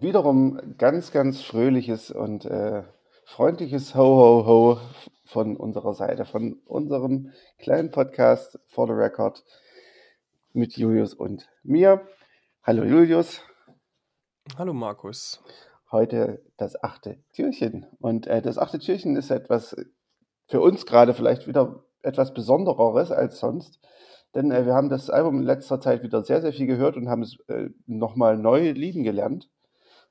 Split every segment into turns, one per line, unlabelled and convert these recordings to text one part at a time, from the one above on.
wiederum ganz, ganz fröhliches und äh, freundliches Ho, Ho, Ho von unserer Seite, von unserem kleinen Podcast For the Record mit Julius und mir. Hallo Julius.
Hallo Markus.
Heute das achte Türchen. Und äh, das achte Türchen ist etwas für uns gerade vielleicht wieder etwas Besondereres als sonst. Denn äh, wir haben das Album in letzter Zeit wieder sehr, sehr viel gehört und haben es äh, nochmal neu lieben gelernt.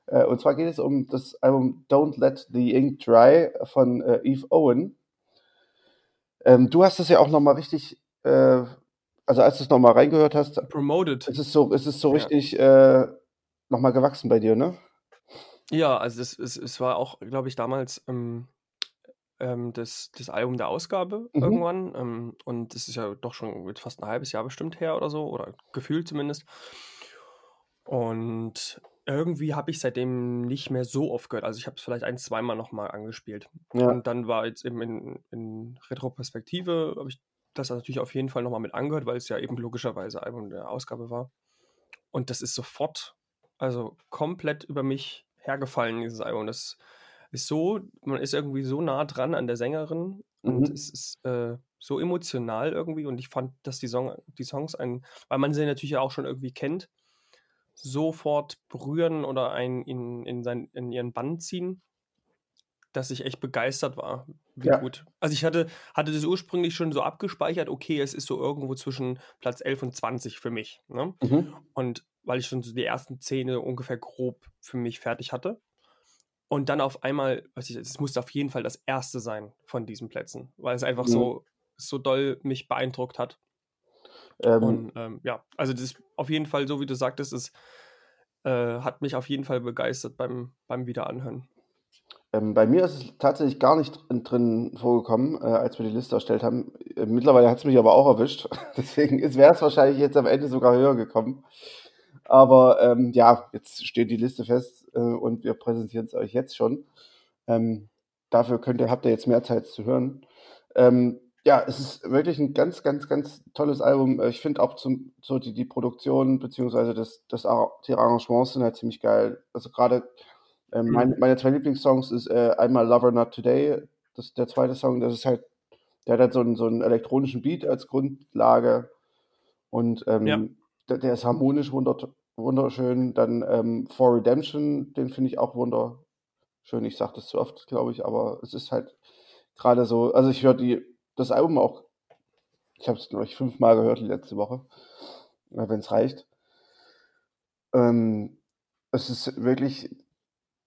Äh, und zwar geht es um das Album Don't Let the Ink Dry von äh, Eve Owen. Ähm, du hast es ja auch nochmal richtig, äh, also als du es nochmal reingehört hast,
Promoted.
ist es so, ist es so ja. richtig äh, nochmal gewachsen bei dir, ne?
Ja, also es, es, es war auch, glaube ich, damals ähm, ähm, das, das Album der Ausgabe mhm. irgendwann. Ähm, und das ist ja doch schon fast ein halbes Jahr bestimmt her oder so, oder gefühlt zumindest. Und irgendwie habe ich seitdem nicht mehr so oft gehört. Also ich habe es vielleicht ein, zweimal nochmal angespielt. Ja. Und dann war jetzt eben in, in Retroperspektive, habe ich das natürlich auf jeden Fall nochmal mit angehört, weil es ja eben logischerweise Album der Ausgabe war. Und das ist sofort, also komplett über mich hergefallen, dieses Album. Das ist so, man ist irgendwie so nah dran an der Sängerin mhm. und es ist äh, so emotional irgendwie. Und ich fand, dass die, Song, die Songs einen, weil man sie natürlich auch schon irgendwie kennt, sofort berühren oder einen in, in, sein, in ihren Bann ziehen, dass ich echt begeistert war, wie ja. gut. Also ich hatte, hatte das ursprünglich schon so abgespeichert, okay, es ist so irgendwo zwischen Platz 11 und 20 für mich. Ne? Mhm. Und weil ich schon so die ersten Szene ungefähr grob für mich fertig hatte. Und dann auf einmal, was ich, es musste auf jeden Fall das erste sein von diesen Plätzen, weil es einfach mhm. so, so doll mich beeindruckt hat. Ähm, und ähm, ja, also das ist auf jeden Fall, so wie du sagtest, es äh, hat mich auf jeden Fall begeistert beim, beim Wiederanhören.
Ähm, bei mir ist es tatsächlich gar nicht drin vorgekommen, äh, als wir die Liste erstellt haben. Äh, mittlerweile hat es mich aber auch erwischt. Deswegen wäre es wahrscheinlich jetzt am Ende sogar höher gekommen. Aber ähm, ja, jetzt steht die Liste fest äh, und wir präsentieren es euch jetzt schon. Ähm, dafür könnt ihr, habt ihr jetzt mehr Zeit zu hören. Ähm, ja, es ist wirklich ein ganz, ganz, ganz tolles Album. Äh, ich finde auch zum, so die, die Produktion beziehungsweise das, das, die Arrangements sind halt ziemlich geil. Also gerade äh, mein, mhm. meine zwei Lieblingssongs ist äh, einmal Lover Not Today, das der zweite Song, das ist halt, der hat halt so einen, so einen elektronischen Beat als Grundlage und ähm, ja. der, der, ist harmonisch wunderschön. Dann ähm, For Redemption, den finde ich auch wunderschön. Ich sage das zu oft, glaube ich, aber es ist halt gerade so, also ich höre die das Album auch, ich habe es, glaube ich, fünfmal gehört letzte Woche, wenn es reicht. Ähm, es ist wirklich,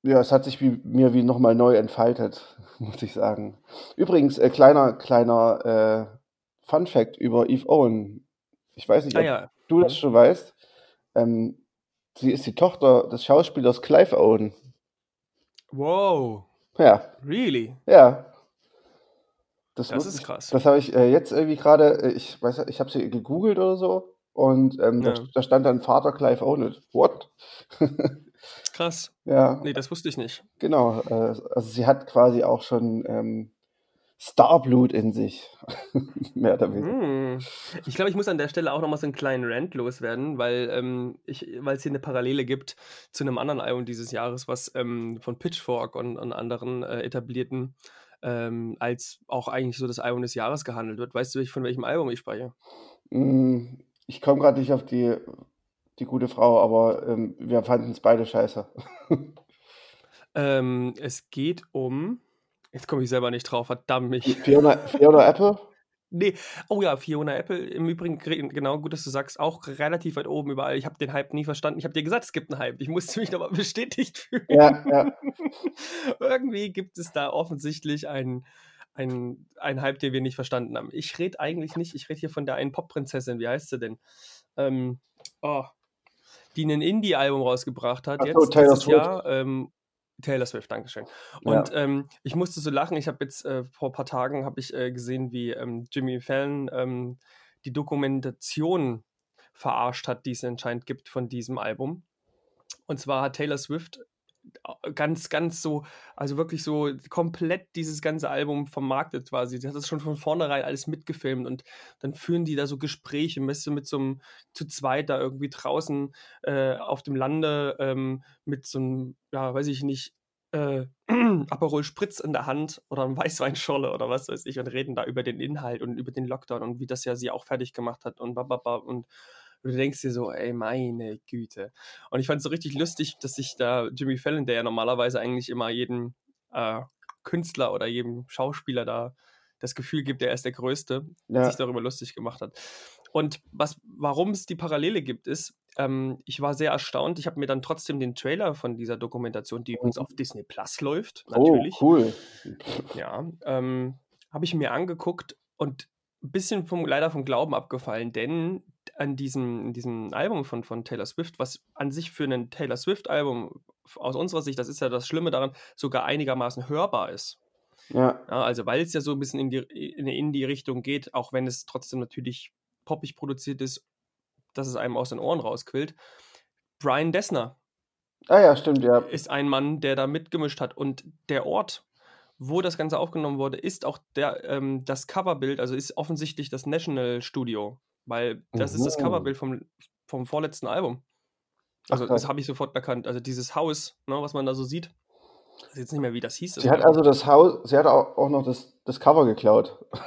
ja, es hat sich wie, mir wie nochmal neu entfaltet, muss ich sagen. Übrigens, äh, kleiner, kleiner äh, Fun Fact über Eve Owen. Ich weiß nicht, ah, ob ja. du das schon weißt. Ähm, sie ist die Tochter des Schauspielers Clive Owen.
Wow.
Ja.
Really?
Ja.
Das, das ist krass.
Das habe ich äh, jetzt irgendwie gerade, äh, ich weiß ich habe sie gegoogelt oder so und ähm, ja. da, da, stand dann Vater Clive Owned. What?
krass.
Ja.
Nee, das wusste ich nicht.
Genau. Äh, also sie hat quasi auch schon ähm, Starblut in sich. Mehr oder weniger.
Hm. Ich glaube, ich muss an der Stelle auch nochmal so einen kleinen Rant loswerden, weil ähm, es hier eine Parallele gibt zu einem anderen Album dieses Jahres, was ähm, von Pitchfork und, und anderen äh, etablierten ähm, als auch eigentlich so das Album des Jahres gehandelt wird. Weißt du, von welchem Album ich spreche?
Hm, ich komme gerade nicht auf die, die gute Frau, aber ähm, wir fanden es beide scheiße.
ähm, es geht um. Jetzt komme ich selber nicht drauf, verdammt mich.
Fiona, Fiona Apple?
Nee, oh ja, Fiona Apple, im Übrigen, genau, gut, dass du sagst, auch relativ weit oben überall. Ich habe den Hype nie verstanden. Ich habe dir gesagt, es gibt einen Hype. Ich musste mich nochmal bestätigt fühlen.
Ja, ja.
Irgendwie gibt es da offensichtlich einen, einen, einen Hype, den wir nicht verstanden haben. Ich rede eigentlich nicht, ich rede hier von der einen Pop-Prinzessin, wie heißt sie denn? Ähm, oh, die ein Indie-Album rausgebracht hat. Ach so, jetzt Taylor Swift. Jahr, ähm, Taylor Swift, Dankeschön. Und ja. ähm, ich musste so lachen. Ich habe jetzt äh, vor ein paar Tagen habe ich äh, gesehen, wie ähm, Jimmy Fallon ähm, die Dokumentation verarscht hat, die es anscheinend gibt von diesem Album. Und zwar hat Taylor Swift ganz, ganz so, also wirklich so komplett dieses ganze Album vermarktet quasi. Sie hat das schon von vornherein alles mitgefilmt und dann führen die da so Gespräche, du, mit so einem, zu zweit da irgendwie draußen äh, auf dem Lande ähm, mit so einem, ja, weiß ich nicht, äh, Aperol Spritz in der Hand oder ein Weißweinschorle oder was weiß ich und reden da über den Inhalt und über den Lockdown und wie das ja sie auch fertig gemacht hat und bababa und und du denkst dir so, ey, meine Güte. Und ich fand es so richtig lustig, dass sich da Jimmy Fallon, der ja normalerweise eigentlich immer jedem äh, Künstler oder jedem Schauspieler da das Gefühl gibt, er ist der Größte, ja. sich darüber lustig gemacht hat. Und was, warum es die Parallele gibt, ist, ähm, ich war sehr erstaunt. Ich habe mir dann trotzdem den Trailer von dieser Dokumentation, die übrigens auf Disney Plus läuft,
natürlich. Oh, cool.
Ja, ähm, habe ich mir angeguckt und ein bisschen vom, leider vom Glauben abgefallen, denn an diesem, diesem Album von, von Taylor Swift, was an sich für ein Taylor Swift-Album aus unserer Sicht, das ist ja das Schlimme daran, sogar einigermaßen hörbar ist. Ja. ja also weil es ja so ein bisschen in die, in, in die Richtung geht, auch wenn es trotzdem natürlich poppig produziert ist, dass es einem aus den Ohren rausquillt. Brian Dessner.
Ah ja, stimmt, ja.
Ist ein Mann, der da mitgemischt hat. Und der Ort, wo das Ganze aufgenommen wurde, ist auch der, ähm, das Coverbild, also ist offensichtlich das National Studio weil das mhm. ist das Coverbild vom, vom vorletzten Album. Also Ach, das habe ich sofort erkannt. Also dieses Haus, ne, was man da so sieht. Ich weiß jetzt nicht mehr, wie das hieß.
Sie hat also das Haus, sie hat auch noch das, das Cover geklaut.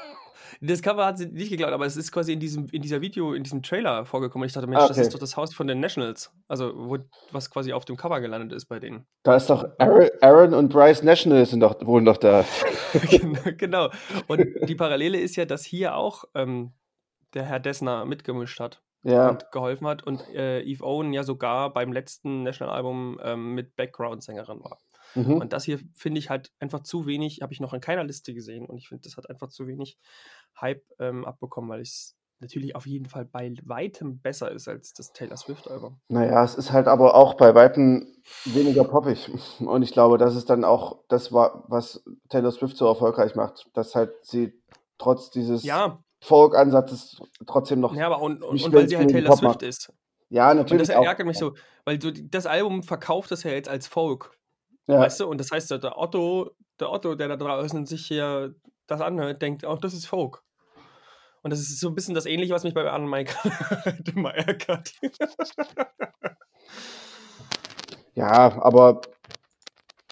Das Cover hat sie nicht geklaut, aber es ist quasi in diesem in dieser Video, in diesem Trailer vorgekommen. Ich dachte, Mensch, ah, okay. das ist doch das Haus von den Nationals. Also, wo, was quasi auf dem Cover gelandet ist bei denen.
Da ist doch Aaron, Aaron und Bryce National sind doch, wohnen doch da.
genau, genau. Und die Parallele ist ja, dass hier auch ähm, der Herr Dessner mitgemischt hat
ja.
und geholfen hat und äh, Eve Owen ja sogar beim letzten National-Album ähm, mit Background-Sängerin war. Mhm. Und das hier finde ich halt einfach zu wenig, habe ich noch in keiner Liste gesehen und ich finde, das hat einfach zu wenig Hype ähm, abbekommen, weil es natürlich auf jeden Fall bei weitem besser ist als das Taylor Swift-Album.
Naja, es ist halt aber auch bei weitem weniger poppig. Und ich glaube, das ist dann auch das, was Taylor Swift so erfolgreich macht, dass halt sie trotz dieses
ja.
Folk-Ansatz ist trotzdem noch.
Ja, aber und, und, und weil sie halt Taylor Swift ist.
Ja, natürlich.
Und das ärgert mich so, weil so das Album verkauft das ja jetzt als Folk. Ja. Weißt du? Und das heißt, der Otto, der Otto, der da draußen sich hier das anhört, denkt, auch oh, das ist Folk. Und das ist so ein bisschen das Ähnliche, was mich bei Anne Mike immer ärgert.
ja, aber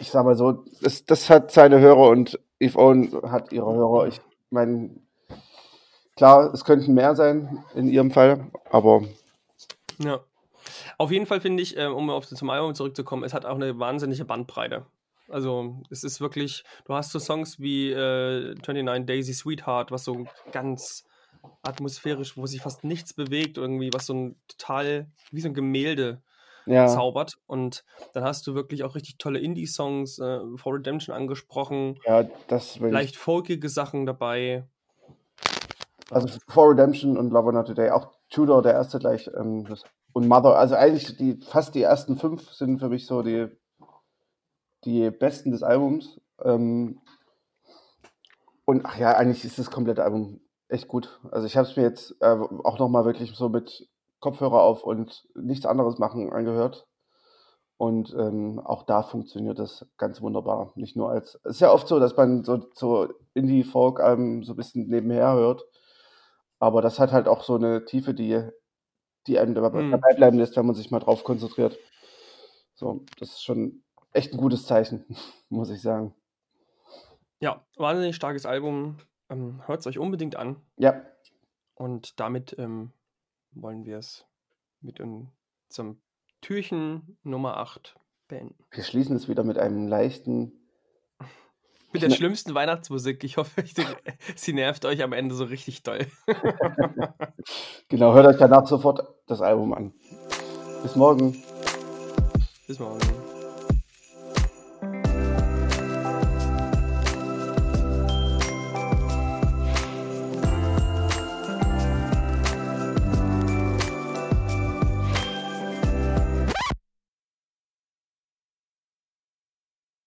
ich sag mal so, das, das hat seine Hörer und Eve Owen hat ihre Hörer. Ich meine, Klar, es könnten mehr sein in ihrem Fall, aber.
Ja. Auf jeden Fall finde ich, äh, um auf zum Album zurückzukommen, es hat auch eine wahnsinnige Bandbreite. Also es ist wirklich, du hast so Songs wie äh, 29 Daisy Sweetheart, was so ganz atmosphärisch, wo sich fast nichts bewegt, irgendwie, was so ein total, wie so ein Gemälde ja. zaubert. Und dann hast du wirklich auch richtig tolle Indie-Songs, äh, For Redemption angesprochen.
Ja, das
Leicht folkige Sachen dabei.
Also For Redemption und Love Not Today, auch Tudor, der erste gleich, ähm, das, und Mother, also eigentlich die, fast die ersten fünf sind für mich so die, die besten des Albums. Ähm, und ach ja, eigentlich ist das komplette Album echt gut. Also ich habe es mir jetzt äh, auch nochmal wirklich so mit Kopfhörer auf und nichts anderes machen angehört. Und ähm, auch da funktioniert das ganz wunderbar. Nicht nur als. Es ist ja oft so, dass man so, so Indie-Folk-Alben so ein bisschen nebenher hört. Aber das hat halt auch so eine Tiefe, die, die einem mhm. dabei bleiben lässt, wenn man sich mal drauf konzentriert. So, das ist schon echt ein gutes Zeichen, muss ich sagen.
Ja, wahnsinnig starkes Album. Ähm, Hört es euch unbedingt an.
Ja.
Und damit ähm, wollen wir es mit unserem Türchen Nummer 8 beenden.
Wir schließen es wieder mit einem leichten
mit der schlimmsten Weihnachtsmusik. Ich hoffe, sie nervt euch am Ende so richtig doll.
genau, hört euch danach sofort das Album an. Bis morgen.
Bis morgen.